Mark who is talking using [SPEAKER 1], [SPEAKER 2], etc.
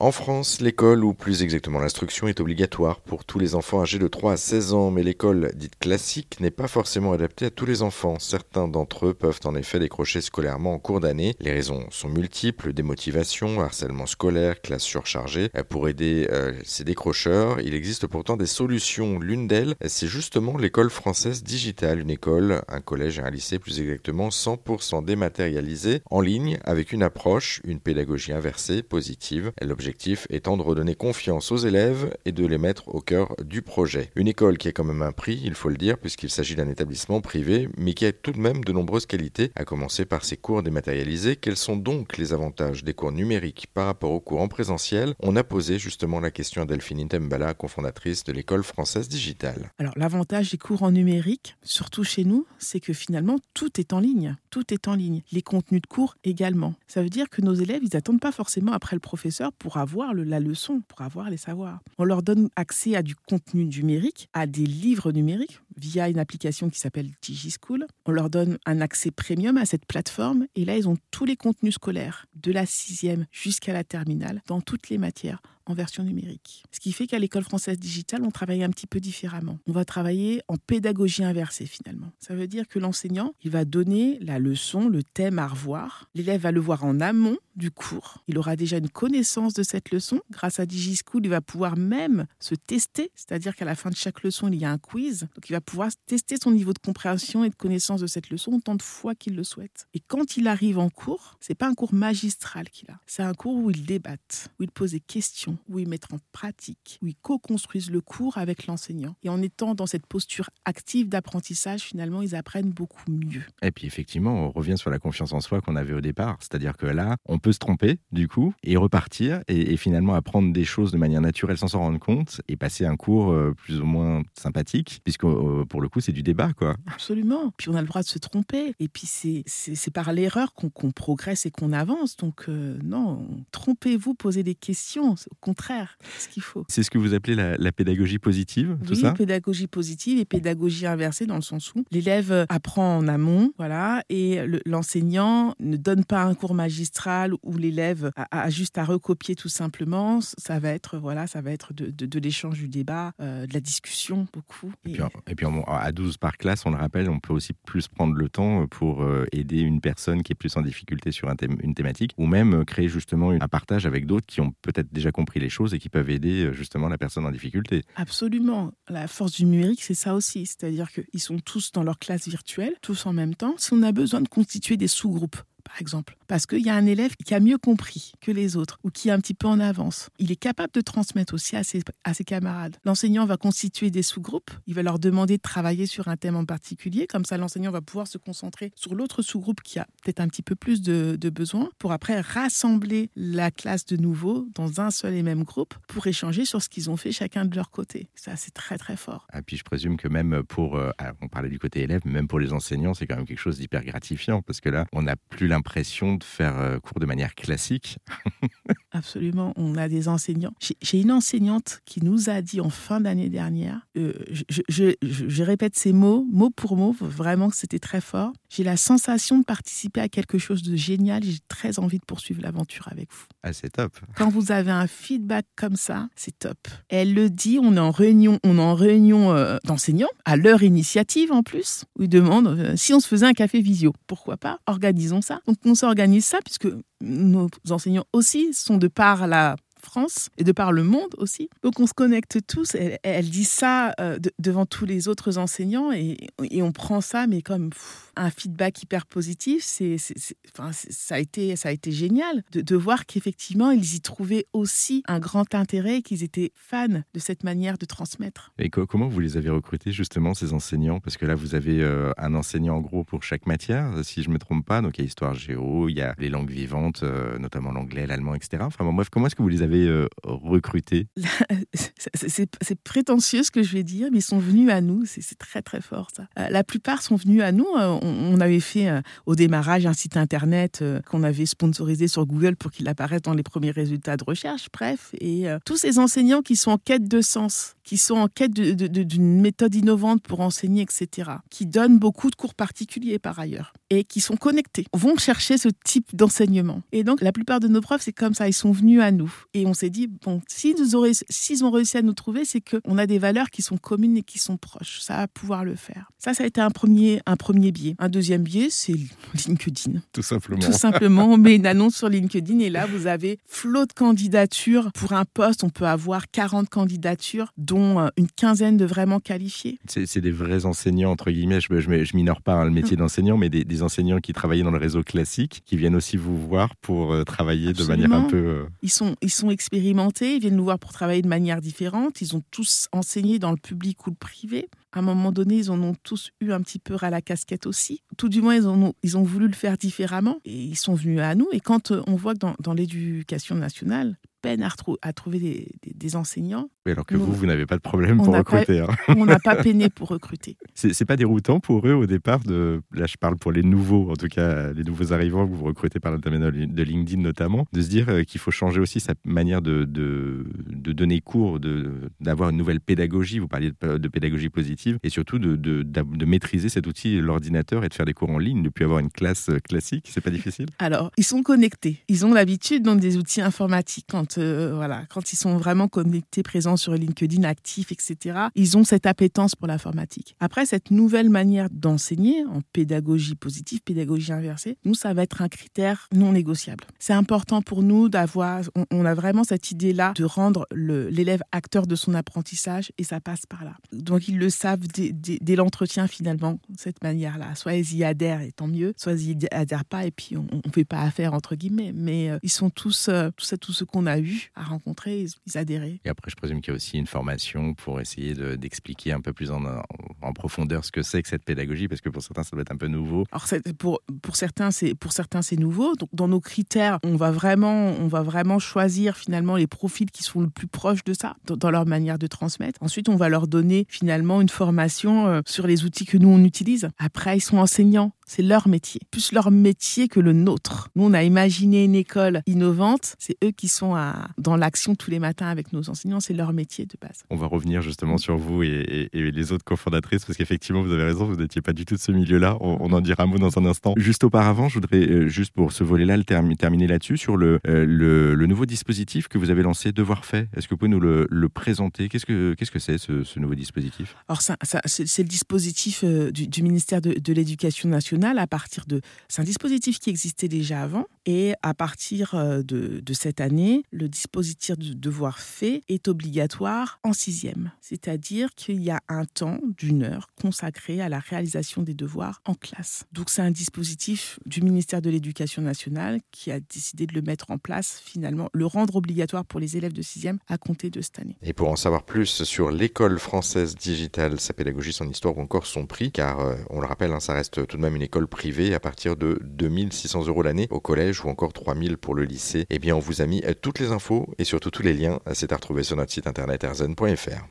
[SPEAKER 1] En France, l'école, ou plus exactement l'instruction, est obligatoire pour tous les enfants âgés de 3 à 16 ans, mais l'école dite classique n'est pas forcément adaptée à tous les enfants. Certains d'entre eux peuvent en effet décrocher scolairement en cours d'année. Les raisons sont multiples, démotivation, harcèlement scolaire, classe surchargée. Pour aider euh, ces décrocheurs, il existe pourtant des solutions. L'une d'elles, c'est justement l'école française digitale, une école, un collège et un lycée plus exactement 100% dématérialisé, en ligne, avec une approche, une pédagogie inversée, positive. L'objectif étant de redonner confiance aux élèves et de les mettre au cœur du projet. Une école qui a quand même un prix, il faut le dire, puisqu'il s'agit d'un établissement privé, mais qui a tout de même de nombreuses qualités, à commencer par ses cours dématérialisés. Quels sont donc les avantages des cours numériques par rapport aux cours en présentiel? On a posé justement la question à Delphine Intembala, cofondatrice de l'école française digitale.
[SPEAKER 2] Alors l'avantage des cours en numérique, surtout chez nous, c'est que finalement tout est en ligne. Tout est en ligne. Les contenus de cours également. Ça veut dire que nos élèves, ils n'attendent pas forcément après le professeur pour avoir la leçon, pour avoir les savoirs. On leur donne accès à du contenu numérique, à des livres numériques via une application qui s'appelle DigiSchool. On leur donne un accès premium à cette plateforme et là, ils ont tous les contenus scolaires, de la sixième jusqu'à la terminale, dans toutes les matières en version numérique. Ce qui fait qu'à l'école française digitale, on travaille un petit peu différemment. On va travailler en pédagogie inversée finalement. Ça veut dire que l'enseignant, il va donner la leçon, le thème à revoir. L'élève va le voir en amont du cours. Il aura déjà une connaissance de cette leçon. Grâce à DigiSchool, il va pouvoir même se tester, c'est-à-dire qu'à la fin de chaque leçon, il y a un quiz. Donc il va pouvoir tester son niveau de compréhension et de connaissance de cette leçon autant de fois qu'il le souhaite. Et quand il arrive en cours, c'est pas un cours magistral qu'il a. C'est un cours où il débatte, où il pose des questions, où ils mettent en pratique, où ils co-construisent le cours avec l'enseignant. Et en étant dans cette posture active d'apprentissage, finalement, ils apprennent beaucoup mieux.
[SPEAKER 1] Et puis effectivement, on revient sur la confiance en soi qu'on avait au départ. C'est-à-dire que là, on peut se tromper, du coup, et repartir, et, finalement apprendre des choses de manière naturelle sans s'en rendre compte, et passer un cours euh, plus ou moins sympathique, puisque euh, pour le coup, c'est du débat, quoi.
[SPEAKER 2] Absolument. Puis on a le droit de se tromper. Et puis c'est par l'erreur qu'on progresse et qu'on avance. Donc euh, non, trompez-vous, posez des questions contraire, ce qu'il faut.
[SPEAKER 1] C'est ce que vous appelez la, pédagogie positive,
[SPEAKER 2] tout
[SPEAKER 1] oui,
[SPEAKER 2] pédagogie positive et pédagogie inversée dans le sens où l'élève apprend en amont, voilà, et l'enseignant ne donne pas un cours magistral où l'élève a, juste à recopier tout simplement. Ça va être, voilà, ça va être de, l'échange, du débat, euh, de la discussion, beaucoup.
[SPEAKER 1] Et, puis, à 12 par classe, on le rappelle, on peut aussi plus prendre le temps pour euh, aider une personne qui est plus en difficulté sur une thématique, ou même créer justement un partage avec d'autres qui ont peut-être déjà compris les choses et qui peuvent aider euh, justement la personne en difficulté.
[SPEAKER 2] Absolument. La force du numérique, c'est ça aussi. C'est-à-dire qu'ils sont tous dans leur classe virtuelle, tous en même temps. Si on a besoin de constituer des sous-groupes, par exemple, parce qu'il y a un élève qui a mieux compris que les autres ou qui est un petit peu en avance. Il est capable de transmettre aussi à ses, camarades. L'enseignant va constituer des sous-groupes, il va leur demander de travailler sur un thème en particulier, comme ça l'enseignant va pouvoir se concentrer sur l'autre sous-groupe qui a peut-être un petit peu plus de, besoins, pour après rassembler la classe de nouveau dans un seul et même groupe pour échanger sur ce qu'ils ont fait chacun de leur côté. Ça, c'est très très fort.
[SPEAKER 1] Et ah, puis je présume que même pour, euh, on parlait du côté élève, mais même pour les enseignants, c'est quand même quelque chose d'hyper gratifiant, parce que là, on n'a plus l'impression de faire euh, cours de manière classique.
[SPEAKER 2] Absolument. On a des enseignants. J'ai une enseignante qui nous a dit en fin d'année dernière, euh, je, répète ces mots, mot pour mot, vraiment que c'était très fort. J'ai la sensation de participer à quelque chose de génial. J'ai très envie de poursuivre l'aventure avec vous.
[SPEAKER 1] Ah, c'est top.
[SPEAKER 2] Quand vous avez un feedback comme ça, c'est top. Elle le dit, on est en réunion, on est en réunion euh, d'enseignants, à leur initiative en plus, où ils demandent euh, si on se faisait un café visio. Pourquoi pas Organisons ça. Donc on s'organise ça, puisque nos enseignants aussi sont de par la France et de par le monde aussi. Donc on se connecte tous. Elle, dit ça euh, devant tous les autres enseignants et, on prend ça, mais comme un feedback hyper positif. C'est, enfin, ça a été, ça a été génial de, voir qu'effectivement ils y trouvaient aussi un grand intérêt, qu'ils étaient fans de cette manière de transmettre.
[SPEAKER 1] Et comment vous les avez recrutés justement ces enseignants? Parce que là vous avez euh, un enseignant en gros pour chaque matière, si je me trompe pas. Donc il y a histoire géo, il y a les langues vivantes, euh, notamment l'anglais, l'allemand, etc. Enfin bref, comment est-ce que vous les avez euh, recruter
[SPEAKER 2] C'est prétentieux ce que je vais dire, mais ils sont venus à nous. C'est très très fort ça. Euh, la plupart sont venus à nous. Euh, on, avait fait au démarrage un site internet qu'on avait sponsorisé sur Google pour qu'il apparaisse dans les premiers résultats de recherche. Bref, et tous ces enseignants qui sont en quête de sens, qui sont en quête d'une méthode innovante pour enseigner, etc., qui donnent beaucoup de cours particuliers par ailleurs et qui sont connectés vont chercher ce type d'enseignement. Et donc, la plupart de nos profs, c'est comme ça, ils sont venus à nous. Et on s'est dit, bon, s'ils ont réussi à nous trouver, c'est qu'on a des valeurs qui sont communes et qui sont proches. Ça va pouvoir le faire. Ça, ça a été un premier, un premier biais. Un deuxième biais, c'est LinkedIn.
[SPEAKER 1] Tout simplement.
[SPEAKER 2] Tout simplement, on met une annonce sur LinkedIn et là, vous avez flot de candidatures. Pour un poste, on peut avoir 40 candidatures, dont euh, une quinzaine de vraiment qualifiés.
[SPEAKER 1] C'est des vrais enseignants, entre guillemets. Je, je, je minore pas hein, le métier hum. d'enseignant, mais des, enseignants qui travaillaient dans le réseau classique, qui viennent aussi vous voir pour euh, travailler de manière un peu... Euh,
[SPEAKER 2] ils, sont, ils sont expérimentés, ils viennent nous voir pour travailler de manière différente. Ils ont tous enseigné dans le public ou le privé. À un moment donné, ils en ont tous eu un petit peu à la casquette aussi. Tout du moins, ils, ont, ils ont voulu le faire différemment et ils sont venus à nous. Et quand on voit que dans, dans l'éducation nationale, peine à, à trouver des, enseignants.
[SPEAKER 1] alors que vous, vous n'avez pas de problème pour recruter.
[SPEAKER 2] Hein. on n'a pas peiné pour recruter.
[SPEAKER 1] C'est pas déroutant pour eux au départ de, là je parle pour les nouveaux, en tout cas les nouveaux arrivants que vous recrutez par l'intermédiaire de LinkedIn notamment, de se dire euh, qu'il faut changer aussi sa manière de, de, de donner cours, d'avoir une nouvelle pédagogie, vous parliez de, pédagogie positive, et surtout de, de maîtriser cet outil, l'ordinateur, et de faire des cours en ligne, de plus avoir une classe euh, classique, c'est pas difficile?
[SPEAKER 2] Alors, ils sont connectés, ils ont l'habitude dans des outils informatiques. Quand euh, voilà, quand ils sont vraiment connectés, présents sur LinkedIn, actifs, etc., ils ont cette appétence pour l'informatique. Après, cette nouvelle manière d'enseigner en pédagogie positive, pédagogie inversée, nous, ça va être un critère non négociable. C'est important pour nous d'avoir, on, a vraiment cette idée-là de rendre l'élève acteur de son apprentissage et ça passe par là. Donc, ils le savent dès, l'entretien finalement, cette manière-là. Soit ils y adhèrent et tant mieux, soit ils y adhèrent pas et puis on ne fait pas affaire entre guillemets. Mais euh, ils sont tous, euh, tout tout ce qu'on a eu à rencontrer, ils, adhéraient.
[SPEAKER 1] Et après, je présume qu'il y a aussi une formation pour essayer d'expliquer un peu plus en, en, profondeur ce que c'est que cette pédagogie, parce que pour certains, ça doit être un peu nouveau.
[SPEAKER 2] Alors, pour, pour certains, c'est pour certains, c'est nouveau. Donc, dans nos critères, on va vraiment, on va vraiment choisir finalement les profils qui sont le plus proches de ça, dans, leur manière de transmettre. Ensuite, on va leur donner finalement une formation euh, sur les outils que nous on utilise. Après, ils sont enseignants c'est leur métier, plus leur métier que le nôtre. Nous, on a imaginé une école innovante, c'est eux qui sont dans l'action tous les matins avec nos enseignants, c'est leur métier de base.
[SPEAKER 1] On va revenir justement sur vous et, les autres cofondatrices, parce qu'effectivement, vous avez raison, vous n'étiez pas du tout de ce milieu-là, on, en dira un mot dans un instant. Juste auparavant, je voudrais, euh, juste pour ce volet-là, le terminer là-dessus, sur euh, le, le, nouveau dispositif que vous avez lancé, Devoir fait. Est-ce que vous pouvez nous le, présenter? Qu'est-ce que c'est -ce, que ce, ce, nouveau dispositif?
[SPEAKER 2] Alors, c'est le dispositif euh, du, ministère de, de l'Éducation nationale à partir de... C'est un dispositif qui existait déjà avant et à partir euh, de, cette année, le dispositif de devoir fait est obligatoire en sixième. C'est-à-dire qu'il y a un temps d'une heure consacré à la réalisation des devoirs en classe. Donc c'est un dispositif du ministère de l'Éducation nationale qui a décidé de le mettre en place finalement, le rendre obligatoire pour les élèves de sixième à compter de cette année.
[SPEAKER 1] Et pour en savoir plus sur l'école française digitale, sa pédagogie, son histoire ou encore son prix, car euh, on le rappelle, hein, ça reste tout de même une école privée à partir de 2600 euros l'année au collège ou encore 3000 pour le lycée, eh bien on vous a mis toutes les infos et surtout tous les liens. C'est à retrouver sur notre site internet erzen.fr.